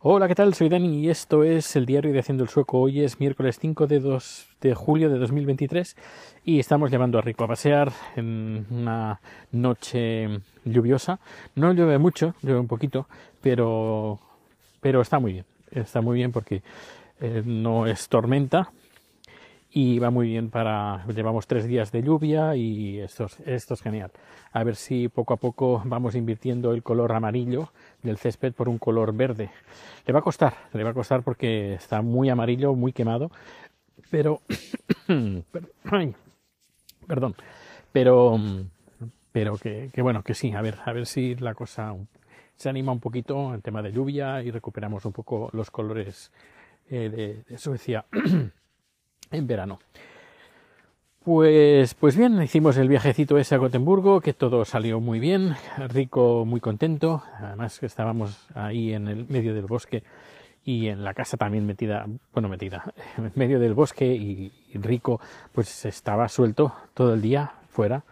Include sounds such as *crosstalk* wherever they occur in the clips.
Hola, ¿qué tal? Soy Dani y esto es el diario de Haciendo el Sueco. Hoy es miércoles 5 de, 2 de julio de 2023 y estamos llevando a Rico a pasear en una noche lluviosa. No llueve mucho, llueve un poquito, pero, pero está muy bien. Está muy bien porque eh, no es tormenta, y va muy bien para llevamos tres días de lluvia y esto, esto es genial. A ver si poco a poco vamos invirtiendo el color amarillo del césped por un color verde. Le va a costar le va a costar porque está muy amarillo muy quemado pero *coughs* perdón pero pero que, que, bueno que sí a ver a ver si la cosa se anima un poquito el tema de lluvia y recuperamos un poco los colores eh, de, de Suecia *coughs* en verano. Pues, pues bien, hicimos el viajecito ese a Gotemburgo, que todo salió muy bien, rico, muy contento, además que estábamos ahí en el medio del bosque y en la casa también metida, bueno, metida, *laughs* en medio del bosque y, rico, pues estaba suelto todo el día fuera.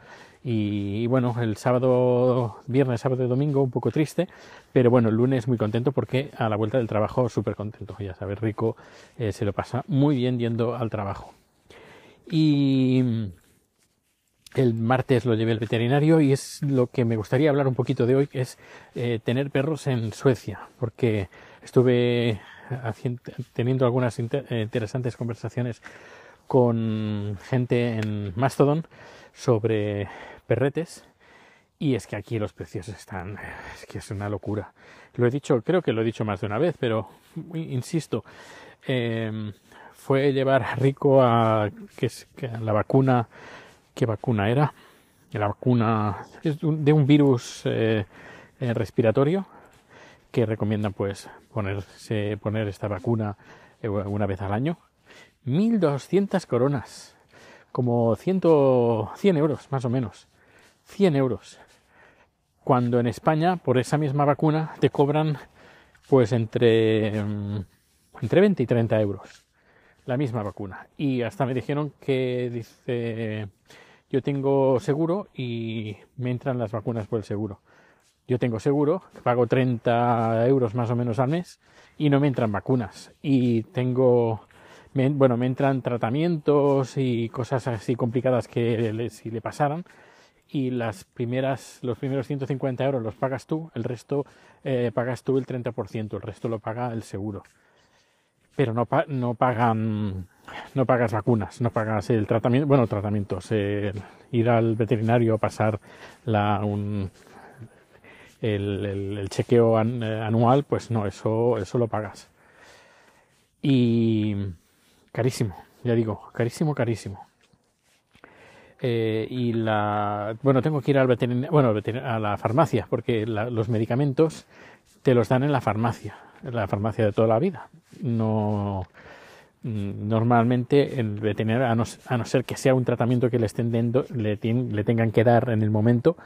Y, bueno, el sábado, viernes, sábado y domingo un poco triste, pero bueno, el lunes muy contento porque a la vuelta del trabajo súper contento. Ya sabes, Rico eh, se lo pasa muy bien yendo al trabajo. Y el martes lo llevé al veterinario y es lo que me gustaría hablar un poquito de hoy, que es eh, tener perros en Suecia, porque estuve teniendo algunas interesantes conversaciones con gente en Mastodon sobre perretes. Y es que aquí los precios están es que es una locura. Lo he dicho creo que lo he dicho más de una vez pero insisto eh, fue llevar Rico a que es que la vacuna. Qué vacuna era la vacuna es de un virus eh, eh, respiratorio que recomiendan pues ponerse poner esta vacuna eh, una vez al año. 1200 coronas como 100, 100 euros más o menos. 100 euros. Cuando en España, por esa misma vacuna, te cobran pues entre, mm, entre 20 y 30 euros. La misma vacuna. Y hasta me dijeron que dice, yo tengo seguro y me entran las vacunas por el seguro. Yo tengo seguro, pago 30 euros más o menos al mes y no me entran vacunas. Y tengo bueno, me entran tratamientos y cosas así complicadas que si le pasaran y las primeras, los primeros 150 euros los pagas tú, el resto eh, pagas tú el 30%, el resto lo paga el seguro. Pero no, no pagan, no pagas vacunas, no pagas el tratamiento, bueno, tratamientos, ir al veterinario, pasar la, un, el, el, chequeo eh, anual, pues no, eso, eso lo pagas. Y, Carísimo, ya digo, carísimo, carísimo. Eh, y la bueno tengo que ir al veterinario, bueno a la farmacia porque los medicamentos te los dan en la farmacia en la farmacia de toda la vida. No mm, normalmente el veterinario a no, ser que sea un tratamiento que le estén dando le, le tengan que dar en el momento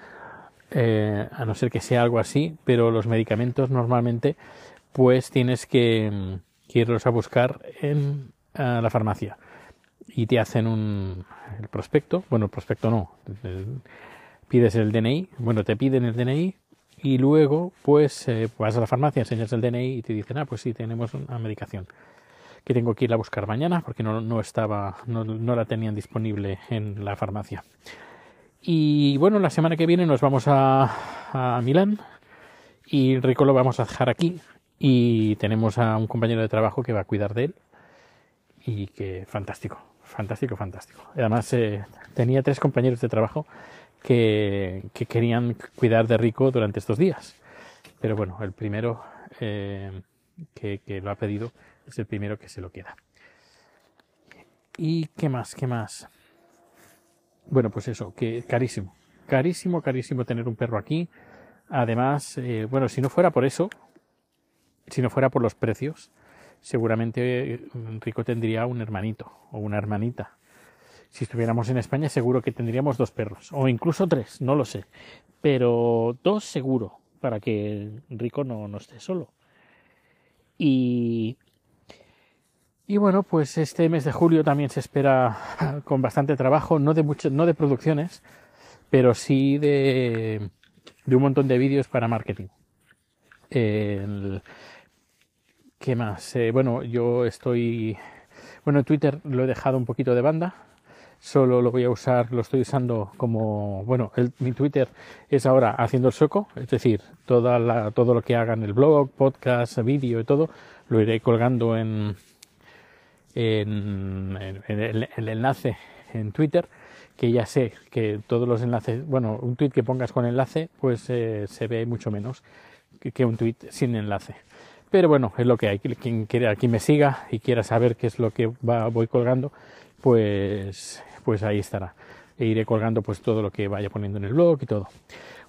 eh, a no ser que sea algo así pero los medicamentos normalmente pues tienes que, mm, que irlos a buscar en a la farmacia y te hacen un el prospecto, bueno, el prospecto no, pides el DNI, bueno, te piden el DNI y luego pues eh, vas a la farmacia, enseñas el DNI y te dicen, ah, pues sí, tenemos una medicación que tengo que ir a buscar mañana porque no, no estaba, no, no la tenían disponible en la farmacia. Y bueno, la semana que viene nos vamos a, a Milán y Rico lo vamos a dejar aquí. Y tenemos a un compañero de trabajo que va a cuidar de él y que fantástico, fantástico, fantástico. Además, eh, tenía tres compañeros de trabajo que, que, querían cuidar de Rico durante estos días. Pero bueno, el primero eh, que, que, lo ha pedido es el primero que se lo queda. ¿Y qué más? ¿Qué más? Bueno, pues eso, que carísimo. Carísimo, carísimo tener un perro aquí. Además, eh, bueno, si no fuera por eso, si no fuera por los precios, seguramente Rico tendría un hermanito o una hermanita. Si estuviéramos en España seguro que tendríamos dos perros o incluso tres, no lo sé, pero dos seguro para que Rico no, no esté solo. Y y bueno, pues este mes de julio también se espera *laughs* con bastante trabajo, no de mucho, no de producciones, pero sí de, de un montón de vídeos para marketing. El, ¿Qué más? Eh, bueno, yo estoy... Bueno, en Twitter lo he dejado un poquito de banda. Solo lo voy a usar, lo estoy usando como... Bueno, mi Twitter es ahora haciendo el sueco. Es decir, toda la, todo lo que haga en el blog, podcast, vídeo y todo, lo iré colgando en, en, el, enlace en Twitter que ya sé que todos los enlaces, bueno, un tweet que pongas con enlace, pues eh, se ve mucho menos que, un tweet sin enlace. Pero bueno, es lo que hay. Quien quiera, quien me siga y quiera saber qué es lo que voy colgando, pues, pues ahí estará. E iré colgando pues todo lo que vaya poniendo en el blog y todo.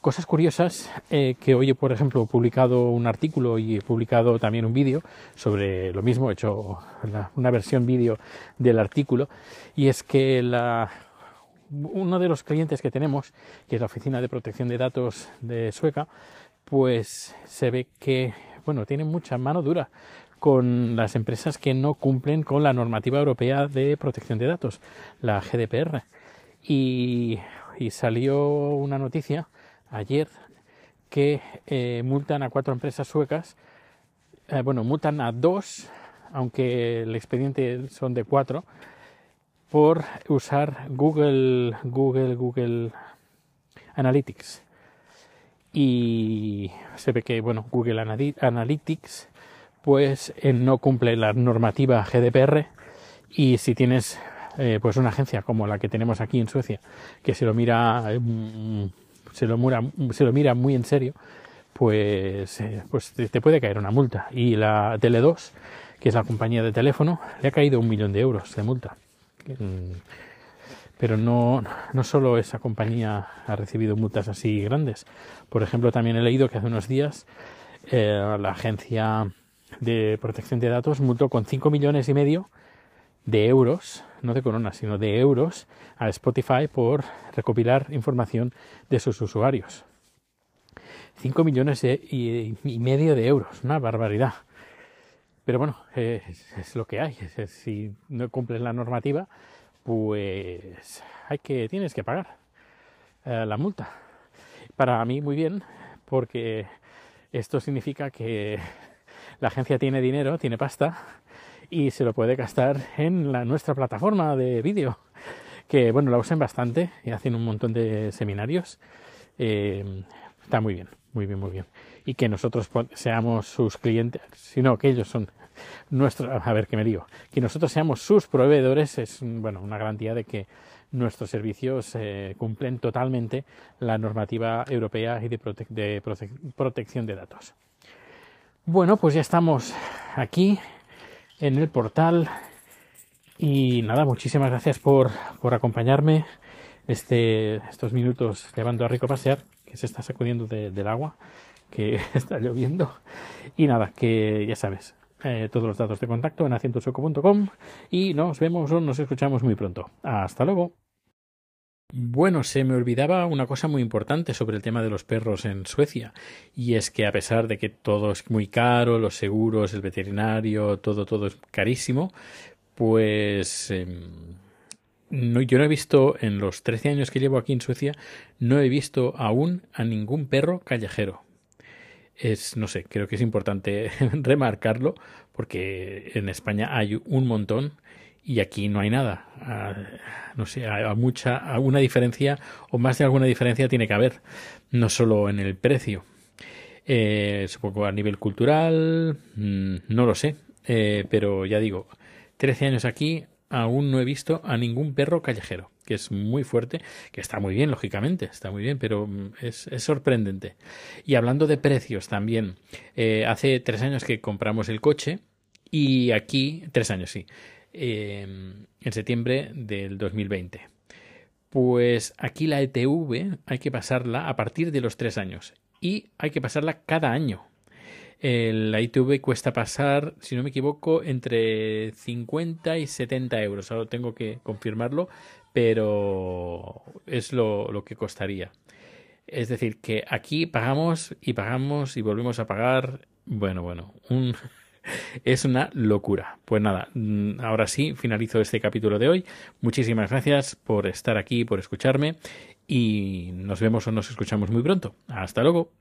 Cosas curiosas eh, que hoy, por ejemplo, he publicado un artículo y he publicado también un vídeo sobre lo mismo, he hecho una versión vídeo del artículo, y es que uno de los clientes que tenemos, que es la Oficina de Protección de Datos de Sueca, pues se ve que bueno, tiene mucha mano dura con las empresas que no cumplen con la normativa europea de protección de datos, la GDPR. Y, salió una noticia ayer que eh, multan a cuatro empresas suecas, eh, bueno, multan a dos, aunque el expediente son de cuatro, por usar Google, Google, Google Analytics y se ve que bueno Google Analytics pues eh, no cumple la normativa GDPR y si tienes eh, pues una agencia como la que tenemos aquí en Suecia que se lo mira mm, se lo mira se lo mira muy en serio pues eh, pues te puede caer una multa. Y la Tele2 que es la compañía de teléfono le ha caído un millón de euros de multa. Mm, pero no, no solo esa compañía ha recibido multas así grandes. Por ejemplo, también he leído que hace unos días eh, la agencia de protección de datos multó con 5 millones y medio de euros, no de coronas, sino de euros a Spotify por recopilar información de sus usuarios. 5 millones y, medio de euros, una barbaridad. Pero bueno, es, lo que hay. si no cumples la normativa, pues hay que tienes que pagar eh, la multa. Para mí muy bien, porque esto significa que la agencia tiene dinero, tiene pasta y se lo puede gastar en la, nuestra plataforma de vídeo, que bueno, la usan bastante y hacen un montón de seminarios. Eh, está muy bien, muy bien, muy bien. Y que nosotros seamos sus clientes, sino que ellos son nuestro, a ver qué me digo, que nosotros seamos sus proveedores es bueno, una garantía de que nuestros servicios eh, cumplen totalmente la normativa europea y de, protección de datos. Bueno, pues ya estamos aquí en el portal y nada, muchísimas gracias por, por acompañarme este, estos minutos llevando a Rico pasear, que se está sacudiendo del agua, que *laughs* está lloviendo. Y nada, que ya sabes, eh, todos los datos de contacto en acientosoco.com y nos vemos o nos escuchamos muy pronto. Hasta luego. Bueno, se me olvidaba una cosa muy importante sobre el tema de los perros en Suecia, y es que a pesar de que todo es muy caro, los seguros, el veterinario, todo, todo es carísimo, pues em, no, yo no he visto, en los 13 años que llevo aquí en Suecia, no he visto aún a ningún perro callejero es, no sé, creo que es importante *laughs* remarcarlo porque en España hay un montón y aquí no hay nada. No sé, a, mucha, alguna diferencia o más de alguna diferencia tiene que haber, no solo en el precio. Eh, supongo a nivel cultural, mm, no lo sé, eh, pero ya digo, 13 años aquí, aún no he visto a ningún perro callejero que es muy fuerte, que está muy bien, lógicamente, está muy bien, pero mm, es, sorprendente. Y hablando de precios también, eh, hace tres años que compramos el coche y aquí, tres años sí, em, en septiembre del 2020. Pues aquí la ETV hay que pasarla a partir de los tres años y hay que pasarla cada año. La ITV cuesta pasar, si no me equivoco, entre 50 y 70 euros. Ahora tengo que confirmarlo, pero es lo, lo que costaría. Es decir, que aquí pagamos y pagamos y volvemos a pagar. Bueno, bueno, un, *laughs* es una locura. Pues nada, mm, ahora sí, finalizo este capítulo de hoy. Muchísimas gracias por estar aquí, por escucharme y nos vemos o nos escuchamos muy pronto. Hasta luego.